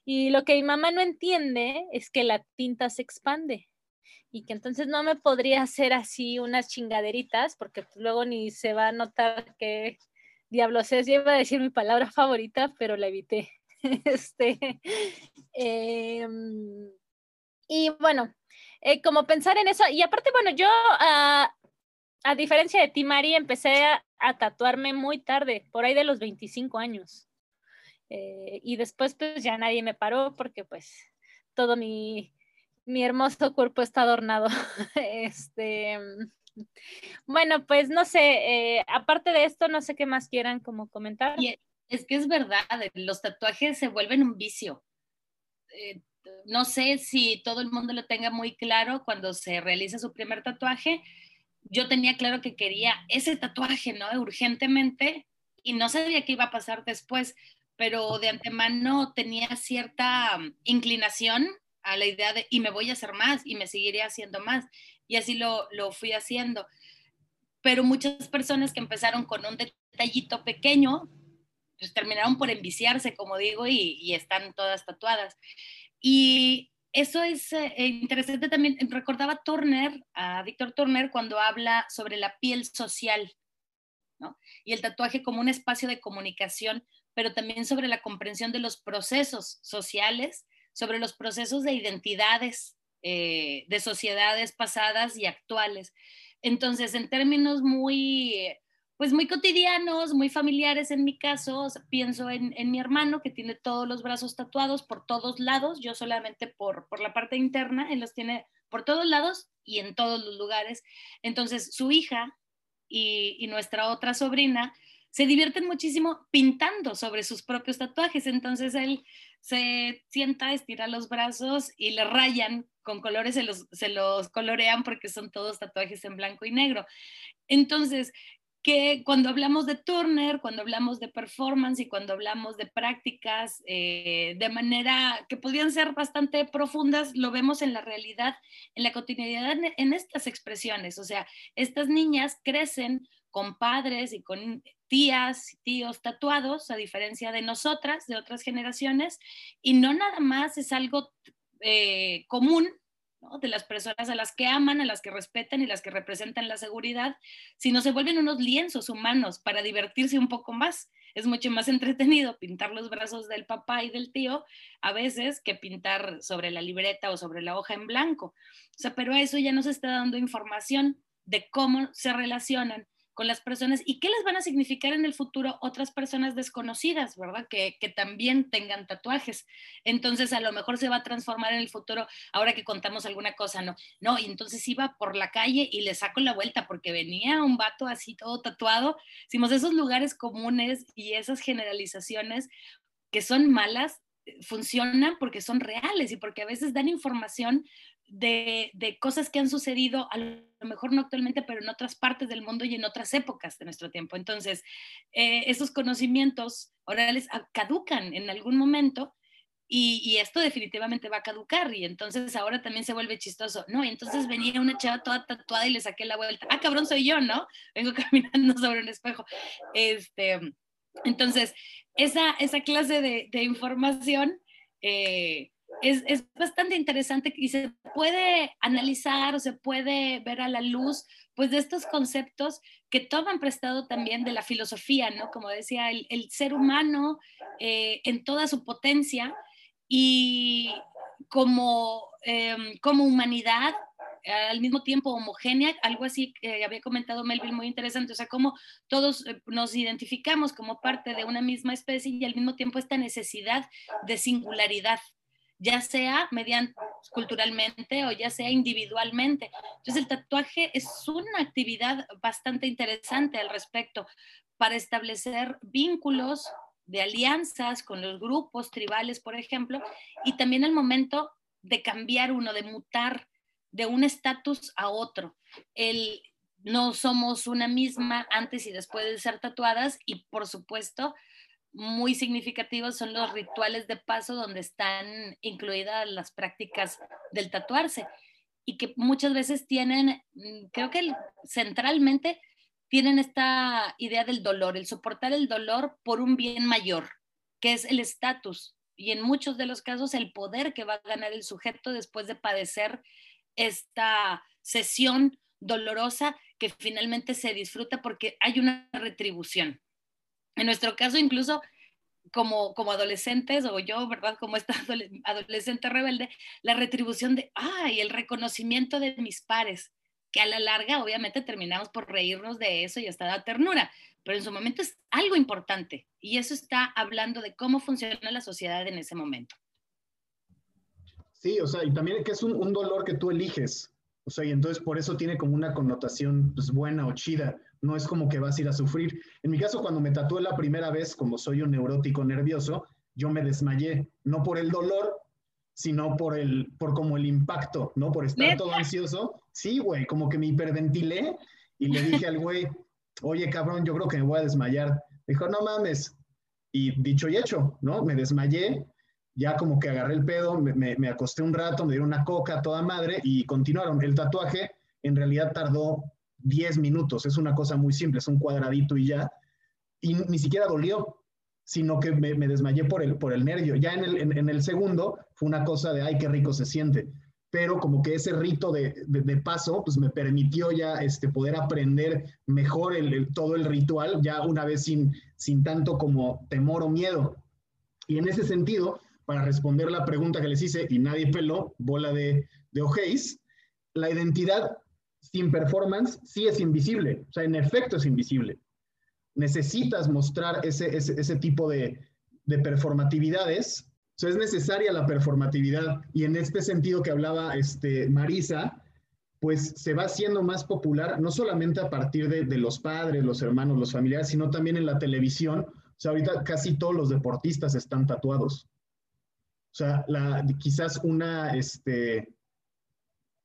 y lo que mi mamá no entiende es que la tinta se expande y que entonces no me podría hacer así unas chingaderitas porque luego ni se va a notar que diablos es, yo iba a decir mi palabra favorita, pero la evité. este, eh, y bueno, eh, como pensar en eso, y aparte, bueno, yo, uh, a diferencia de ti, Mari, empecé a, tatuarme muy tarde, por ahí de los 25 años. Eh, y después, pues ya nadie me paró porque, pues, todo mi, mi hermoso cuerpo está adornado. este bueno, pues no sé, eh, aparte de esto, no sé qué más quieran como comentar. Es que es verdad, los tatuajes se vuelven un vicio. Eh, no sé si todo el mundo lo tenga muy claro cuando se realiza su primer tatuaje. Yo tenía claro que quería ese tatuaje, ¿no? Urgentemente y no sabía qué iba a pasar después, pero de antemano tenía cierta mm, inclinación a la idea de, y me voy a hacer más y me seguiré haciendo más y así lo, lo fui haciendo. Pero muchas personas que empezaron con un detallito pequeño, pues terminaron por enviciarse, como digo, y, y están todas tatuadas. Y eso es eh, interesante también. Recordaba Turner, a Víctor Turner, cuando habla sobre la piel social, ¿no? Y el tatuaje como un espacio de comunicación, pero también sobre la comprensión de los procesos sociales, sobre los procesos de identidades eh, de sociedades pasadas y actuales. Entonces, en términos muy, pues muy cotidianos, muy familiares en mi caso, pienso en, mi hermano que tiene todos los brazos tatuados por todos lados, yo solamente por, por la parte interna, él los tiene por todos lados y en todos los lugares. Entonces, su hija y, y nuestra otra sobrina se divierten muchísimo pintando sobre sus propios tatuajes. Entonces él se sienta, estira los brazos y le rayan con colores, se los, se los colorean porque son todos tatuajes en blanco y negro. Entonces, que cuando hablamos de Turner, cuando hablamos de performance y cuando hablamos de prácticas eh, de manera que podrían ser bastante profundas, lo vemos en la realidad, en la cotidianidad, en estas expresiones. O sea, estas niñas crecen con padres y con tías tíos tatuados, a diferencia de nosotras, de otras generaciones, y no nada más es algo eh, común de las personas a las que aman, a las que respetan y las que representan la seguridad, sino se vuelven unos lienzos humanos para divertirse un poco más. Es mucho más entretenido pintar los brazos del papá y del tío a veces que pintar sobre la libreta o sobre la hoja en blanco. O sea, pero a eso ya nos está dando información de cómo se relacionan las personas y qué les van a significar en el futuro otras personas desconocidas, ¿verdad? Que, que, también tengan tatuajes. Entonces, a lo mejor se va a transformar en el futuro, ahora que contamos alguna cosa, ¿no? No, y entonces iba por la calle y le saco la vuelta porque venía un vato así todo tatuado. Decimos, esos lugares comunes y esas generalizaciones que son malas, eh, funcionan porque son reales y porque a veces dan información de, cosas que han sucedido, a lo mejor no actualmente, pero en otras partes del mundo y en otras épocas de nuestro tiempo. Entonces, eh, esos conocimientos orales caducan en algún momento y, esto definitivamente va a caducar y entonces ahora también se vuelve chistoso. No, y entonces venía una chava toda tatuada y le saqué la vuelta. Ah, cabrón, soy yo, ¿no? Vengo caminando sobre un espejo. Este, entonces, esa, esa clase de, de información... Eh, es, es, bastante interesante y se puede analizar o se puede ver a la luz pues de estos conceptos que toman prestado también de la filosofía, ¿no? Como decía, el, el ser humano eh, en toda su potencia y como, eh, como humanidad al mismo tiempo homogénea, algo así que había comentado Melville muy interesante, o sea, cómo todos eh, nos identificamos como parte de una misma especie y al mismo tiempo esta necesidad de singularidad, ya sea culturalmente o ya sea individualmente. Entonces el tatuaje es una actividad bastante interesante al respecto para establecer vínculos de alianzas con los grupos tribales, por ejemplo, y también el momento de cambiar uno, de mutar de un estatus a otro. El, no somos una misma antes y después de ser tatuadas y por supuesto muy significativos son los rituales de paso donde están incluidas las prácticas del tatuarse y que muchas veces tienen, mm, creo que centralmente tienen esta idea del dolor, el soportar el dolor por un bien mayor, que es el estatus y en muchos de los casos el poder que va a ganar el sujeto después de padecer esta sesión dolorosa que finalmente se disfruta porque hay una retribución. En nuestro caso, incluso como, como adolescentes, o yo, ¿verdad? Como esta adolescente rebelde, la retribución de, ay, el reconocimiento de mis pares, que a la larga, obviamente, terminamos por reírnos de eso y hasta da ternura, pero en su momento es algo importante y eso está hablando de cómo funciona la sociedad en ese momento. Sí, o sea, y también que es un, un dolor que tú eliges, o sea, y entonces por eso tiene como una connotación pues, buena o chida no es como que vas a ir a sufrir. En mi caso, cuando me tatué la primera vez, como soy un neurótico nervioso, yo me desmayé, no por el dolor, sino por el, por como el impacto, ¿no? Por estar todo ansioso. Sí, güey, como que me hiperventilé y le dije al güey, oye, cabrón, yo creo que me voy a desmayar. Dijo, no mames. Y dicho y hecho, ¿no? Me desmayé, ya como que agarré el pedo, me, me acosté un rato, me dieron una coca toda madre y continuaron. El tatuaje en realidad tardó 10 minutos, es una cosa muy simple, es un cuadradito y ya, y ni siquiera dolió, sino que me, desmayé por el, por el nervio. Ya en el, en, el, segundo fue una cosa de, ay, qué rico se siente, pero como que ese rito de, de, paso, pues me permitió ya este, poder aprender mejor el, todo el ritual, ya una vez sin, sin tanto como temor o miedo. Y en ese sentido, para responder la pregunta que les hice, y nadie peló, bola de, de ojéis, la identidad sin performance sí es invisible, o sea, en efecto es invisible. Necesitas mostrar ese, ese, tipo de, de performatividades, o sea, es necesaria la performatividad y en este sentido que hablaba este, Marisa, pues se va haciendo más popular, no solamente a partir de, de, los padres, los hermanos, los familiares, sino también en la televisión. O sea, ahorita casi todos los deportistas están tatuados. O sea, la, quizás una, este,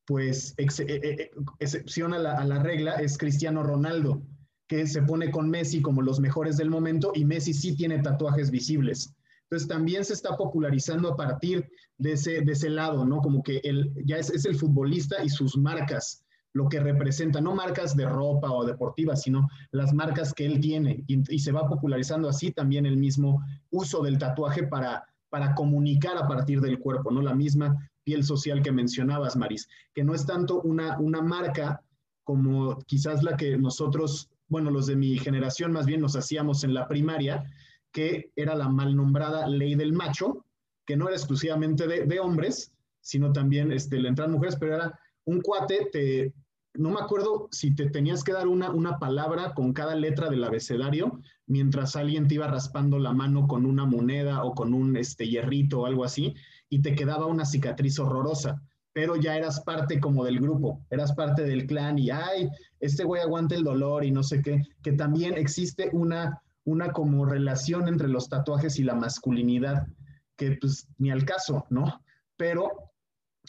pues e, e, e, excepción a la, regla es Cristiano Ronaldo, que se pone con Messi como los mejores del momento y Messi sí tiene tatuajes visibles. Entonces también se está popularizando a partir de ese, de ese lado, ¿no? Como que él ya es, es el futbolista y sus marcas, lo que representa, no marcas de ropa o deportivas, sino las marcas que él tiene. Y, y se va popularizando así también el mismo uso del tatuaje para, para comunicar a partir del cuerpo, ¿no? La misma piel social que mencionabas, Maris, que no es tanto una, una marca como quizás la que nosotros, bueno, los de mi generación más bien nos hacíamos en la primaria, que era la mal nombrada ley del macho, que no era exclusivamente de, hombres, sino también este, le entran mujeres, pero era un cuate, te, no me acuerdo si te tenías que dar una, una palabra con cada letra del abecedario, mientras alguien te iba raspando la mano con una moneda o con un este, hierrito o algo así, y te quedaba una cicatriz horrorosa, pero ya eras parte como del grupo, eras parte del clan y, ay, este güey aguanta el dolor y no sé qué, que también existe una una como relación entre los tatuajes y la masculinidad, que pues ni al caso, ¿no? Pero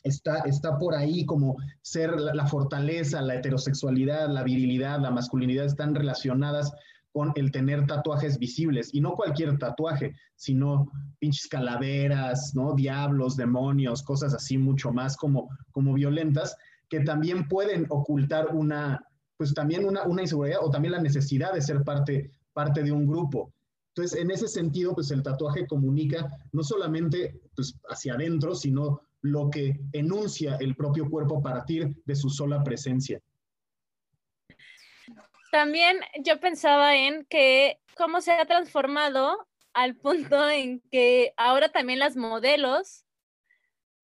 está, está por ahí como ser la, fortaleza, la heterosexualidad, la virilidad, la masculinidad están relacionadas con el tener tatuajes visibles y no cualquier tatuaje, sino pinches calaveras, ¿no? Diablos, demonios, cosas así mucho más como, como violentas que también pueden ocultar una, pues también una, una inseguridad o también la necesidad de ser parte parte de un grupo. Entonces, en ese sentido, pues el tatuaje comunica no solamente pues, hacia adentro, sino lo que enuncia el propio cuerpo a partir de su sola presencia. También yo pensaba en que cómo se ha transformado al punto en que ahora también las modelos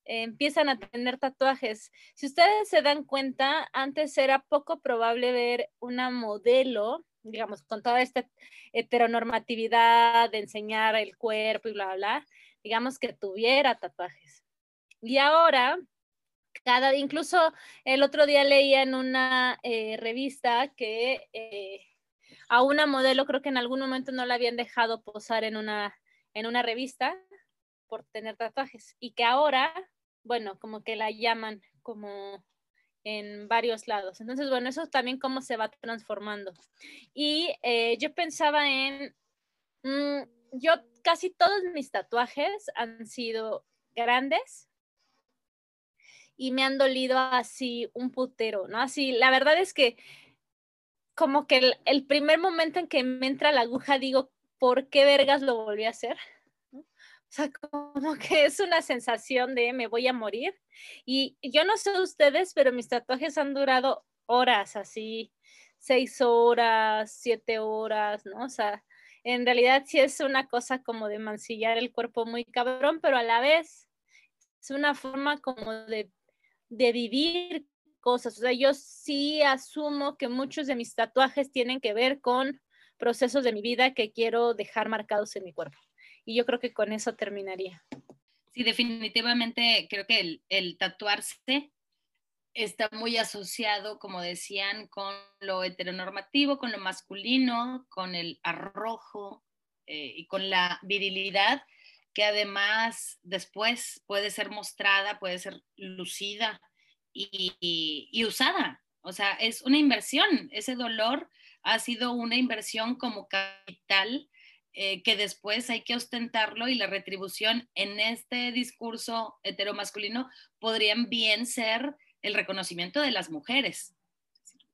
empiezan a tener tatuajes. Si ustedes se dan cuenta, antes era poco probable ver una modelo digamos, con toda esta heteronormatividad de enseñar el cuerpo y bla, bla, digamos que tuviera tatuajes. Y ahora, cada, incluso el otro día leía en una eh, revista que eh, a una modelo creo que en algún momento no la habían dejado posar en una, en una revista por tener tatuajes y que ahora, bueno, como que la llaman como en varios lados. Entonces, bueno, eso también cómo se va transformando. Y eh, yo pensaba en, mm, yo casi todos mis tatuajes han sido grandes y me han dolido así un putero, ¿no? Así, la verdad es que como que el, el primer momento en que me entra la aguja digo, ¿por qué vergas lo volví a hacer? O sea, como que es una sensación de me voy a morir. Y yo no sé ustedes, pero mis tatuajes han durado horas, así, seis horas, siete horas, ¿no? O sea, en realidad sí es una cosa como de mancillar el cuerpo muy cabrón, pero a la vez es una forma como de, de vivir cosas. O sea, yo sí asumo que muchos de mis tatuajes tienen que ver con procesos de mi vida que quiero dejar marcados en mi cuerpo y yo creo que con eso terminaría. Sí, definitivamente creo que el, el tatuarse está muy asociado, como decían, con lo heteronormativo, con lo masculino, con el arrojo eh, y con la virilidad, que además después puede ser mostrada, puede ser lucida y, usada. O sea, es una inversión. Ese dolor ha sido una inversión como capital eh, que después hay que ostentarlo y la retribución en este discurso heteromasculino podrían bien ser el reconocimiento de las mujeres.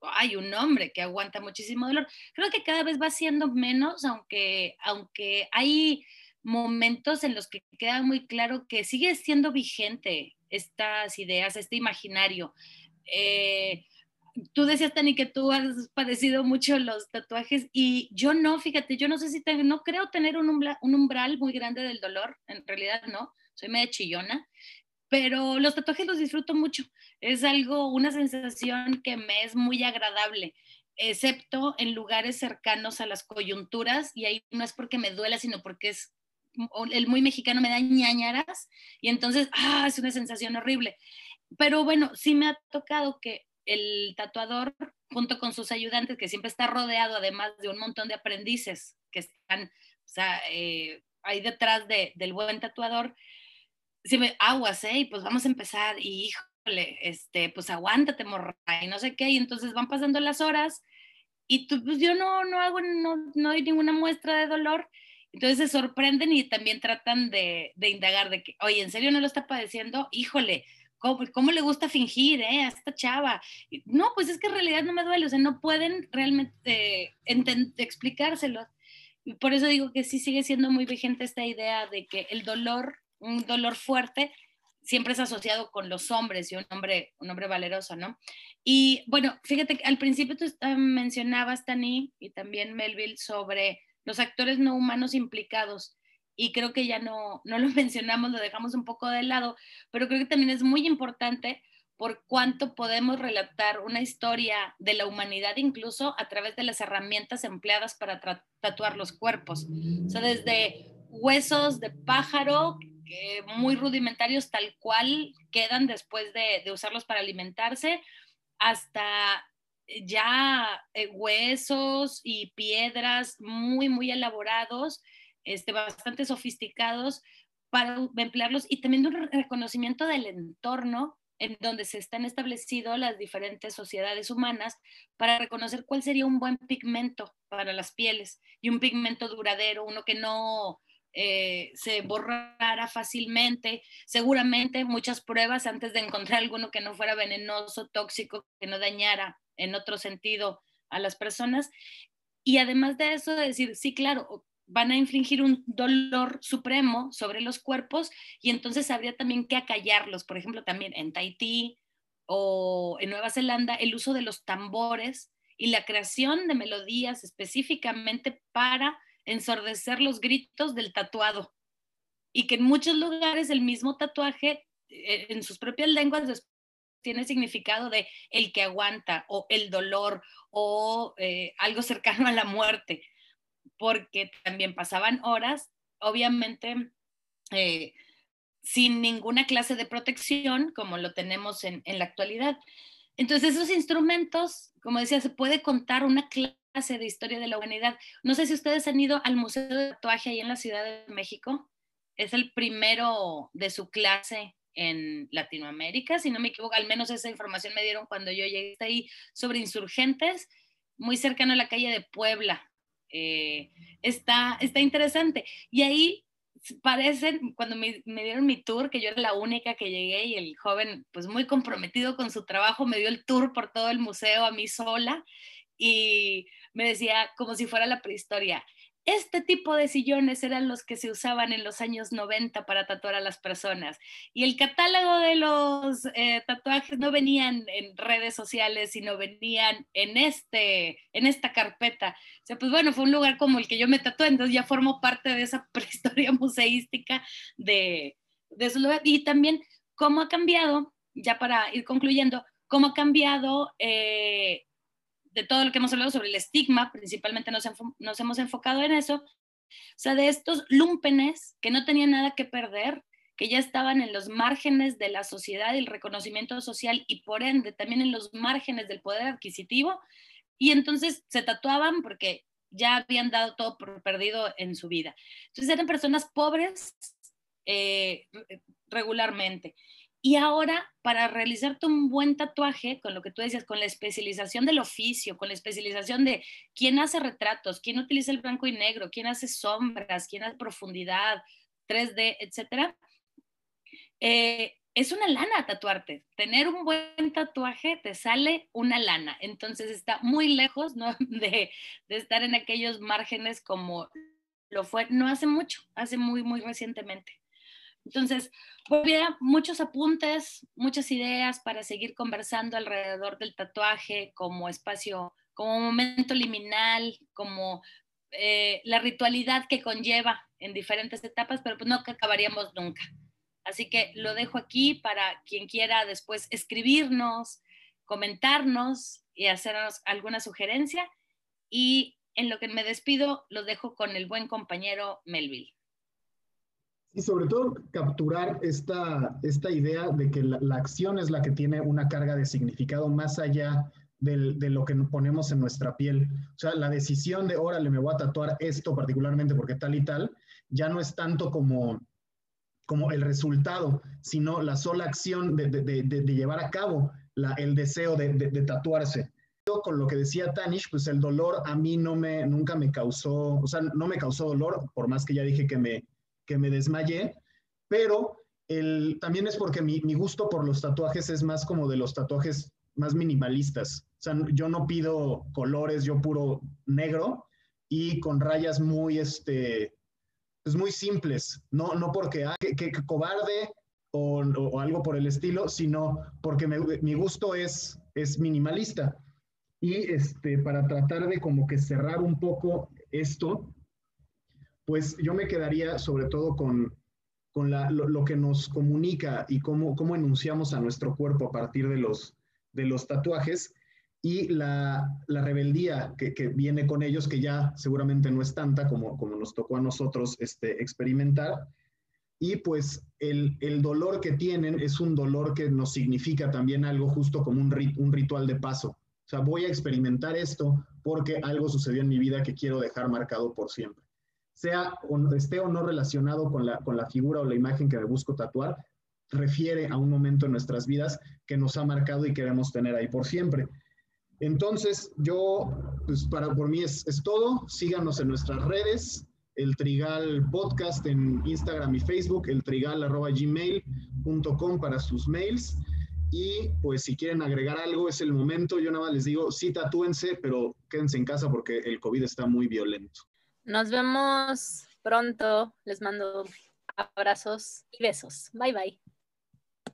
Hay un hombre que aguanta muchísimo dolor. Creo que cada vez va siendo menos, aunque, aunque hay momentos en los que queda muy claro que sigue siendo vigente estas ideas, este imaginario. Eh, tú decías, Tani, que tú has padecido mucho los tatuajes y yo no, fíjate, yo no sé si, no creo tener un umbral, un umbral muy grande del dolor, en realidad no, soy media chillona, pero los tatuajes los disfruto mucho, es algo, una sensación que me es muy agradable, excepto en lugares cercanos a las coyunturas y ahí no es porque me duela, sino porque es el muy mexicano me da ñañaras y entonces, ah, es una sensación horrible. Pero bueno, sí me ha tocado que el tatuador, junto con sus ayudantes, que siempre está rodeado además de un montón de aprendices que están eh, ahí detrás de, del buen tatuador, si me aguas, ¿eh? Y pues vamos a empezar, y híjole, este, pues aguántate, morra, y no sé qué, y entonces van pasando las horas, y tú, pues yo no, no hago, no, no doy ninguna muestra de dolor, entonces se sorprenden y también tratan de, de indagar de que, oye, ¿en serio no lo está padeciendo? Híjole, ¿Cómo, le gusta fingir eh, a esta chava? No, pues es que en realidad no me duele, o sea, no pueden realmente explicárselo. Y por eso digo que sí sigue siendo muy vigente esta idea de que el dolor, un dolor fuerte, siempre es asociado con los hombres y un hombre, un hombre valeroso, ¿no? Y bueno, fíjate que al principio tú mencionabas, Tani, y también Melville, sobre los actores no humanos implicados. Y creo que ya no, no lo mencionamos, lo dejamos un poco de lado, pero creo que también es muy importante por cuánto podemos relatar una historia de la humanidad incluso a través de las herramientas empleadas para tatuar los cuerpos. O sea, desde huesos de pájaro muy rudimentarios tal cual quedan después de, usarlos para alimentarse, hasta ya eh, huesos y piedras muy, muy elaborados, este, bastante sofisticados para emplearlos y también un reconocimiento del entorno en donde se están establecidos las diferentes sociedades humanas para reconocer cuál sería un buen pigmento para las pieles y un pigmento duradero, uno que no eh, se borrara fácilmente. Seguramente muchas pruebas antes de encontrar alguno que no fuera venenoso, tóxico, que no dañara en otro sentido a las personas. Y además de eso, decir, sí, claro, van a infringir un dolor supremo sobre los cuerpos y entonces habría también que acallarlos. Por ejemplo, también en Tahití o en Nueva Zelanda, el uso de los tambores y la creación de melodías específicamente para ensordecer los gritos del tatuado. Y que en muchos lugares el mismo tatuaje eh, en sus propias lenguas tiene significado de el que aguanta o el dolor o eh, algo cercano a la muerte porque también pasaban horas, obviamente, eh, sin ninguna clase de protección, como lo tenemos en, la actualidad. Entonces, esos instrumentos, como decía, se puede contar una clase de historia de la humanidad. No sé si ustedes han ido al Museo de Tatuaje ahí en la Ciudad de México. Es el primero de su clase en Latinoamérica, si no me equivoco, al menos esa información me dieron cuando yo llegué ahí sobre insurgentes, muy cercano a la calle de Puebla, eh, está, está interesante. Y ahí parecen, cuando me, me, dieron mi tour, que yo era la única que llegué y el joven, pues muy comprometido con su trabajo, me dio el tour por todo el museo a mí sola y me decía como si fuera la prehistoria. Este tipo de sillones eran los que se usaban en los años 90 para tatuar a las personas. Y el catálogo de los eh, tatuajes no venían en redes sociales, sino venían en, este, en esta carpeta. O sea, pues bueno, fue un lugar como el que yo me tatué, entonces ya formo parte de esa prehistoria museística de, de ese lugar. Y también cómo ha cambiado, ya para ir concluyendo, cómo ha cambiado eh, de todo lo que hemos hablado sobre el estigma, principalmente nos, nos hemos enfocado en eso, o sea, de estos lumpenes que no tenían nada que perder, que ya estaban en los márgenes de la sociedad y el reconocimiento social y por ende también en los márgenes del poder adquisitivo, y entonces se tatuaban porque ya habían dado todo por perdido en su vida. Entonces eran personas pobres eh, regularmente. Y ahora, para realizarte un buen tatuaje, con lo que tú decías, con la especialización del oficio, con la especialización de quién hace retratos, quién utiliza el blanco y negro, quién hace sombras, quién hace profundidad, 3D, etcétera, eh, es una lana tatuarte. Tener un buen tatuaje te sale una lana. Entonces está muy lejos de, de estar en aquellos márgenes como lo fue no hace mucho, hace muy, muy recientemente. Entonces, había muchos apuntes, muchas ideas para seguir conversando alrededor del tatuaje como espacio, como momento liminal, como eh, la ritualidad que conlleva en diferentes etapas, pero pues no acabaríamos nunca. Así que lo dejo aquí para quien quiera después escribirnos, comentarnos y hacernos alguna sugerencia. Y en lo que me despido, lo dejo con el buen compañero Melville. Y sobre todo capturar esta, esta idea de que la, acción es la que tiene una carga de significado más allá de lo que ponemos en nuestra piel. O sea, la decisión de, órale, me voy a tatuar esto particularmente porque tal y tal, ya no es tanto como, como el resultado, sino la sola acción de, llevar a cabo el deseo de, tatuarse. Con lo que decía Tanish, pues el dolor a mí no me, nunca me causó, o sea, no me causó dolor, por más que ya dije que me, que me desmayé, pero el, también es porque mi, mi, gusto por los tatuajes es más como de los tatuajes más minimalistas. O sea, yo no pido colores, yo puro negro y con rayas muy, este, pues muy simples. No, no porque, ah, que, cobarde, o, algo por el estilo, sino porque mi gusto es, es minimalista. Y este, para tratar de como que cerrar un poco esto, pues yo me quedaría sobre todo con, con lo, que nos comunica y cómo, cómo enunciamos a nuestro cuerpo a partir de los, de los tatuajes y la, la rebeldía que, que, viene con ellos, que ya seguramente no es tanta como, como nos tocó a nosotros este, experimentar. Y pues el, el, dolor que tienen es un dolor que nos significa también algo justo como un, un ritual de paso. O sea, voy a experimentar esto porque algo sucedió en mi vida que quiero dejar marcado por siempre. Sea o esté o no relacionado con la, con la figura o la imagen que me busco tatuar, refiere a un momento en nuestras vidas que nos ha marcado y queremos tener ahí por siempre. Entonces, yo, pues para por mí es, es todo. Síganos en nuestras redes, el Trigal Podcast en Instagram y Facebook, el trigal arroba gmail.com para sus mails. Y pues si quieren agregar algo, es el momento. Yo nada más les digo, sí tatúense, pero quédense en casa porque el COVID está muy violento. Nos vemos pronto. Les mando abrazos y besos. Bye bye.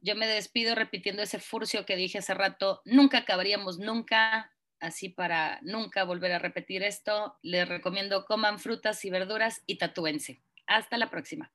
Yo me despido repitiendo ese furcio que dije hace rato. Nunca acabaríamos nunca. Así para nunca volver a repetir esto, les recomiendo coman frutas y verduras y tatúense. Hasta la próxima.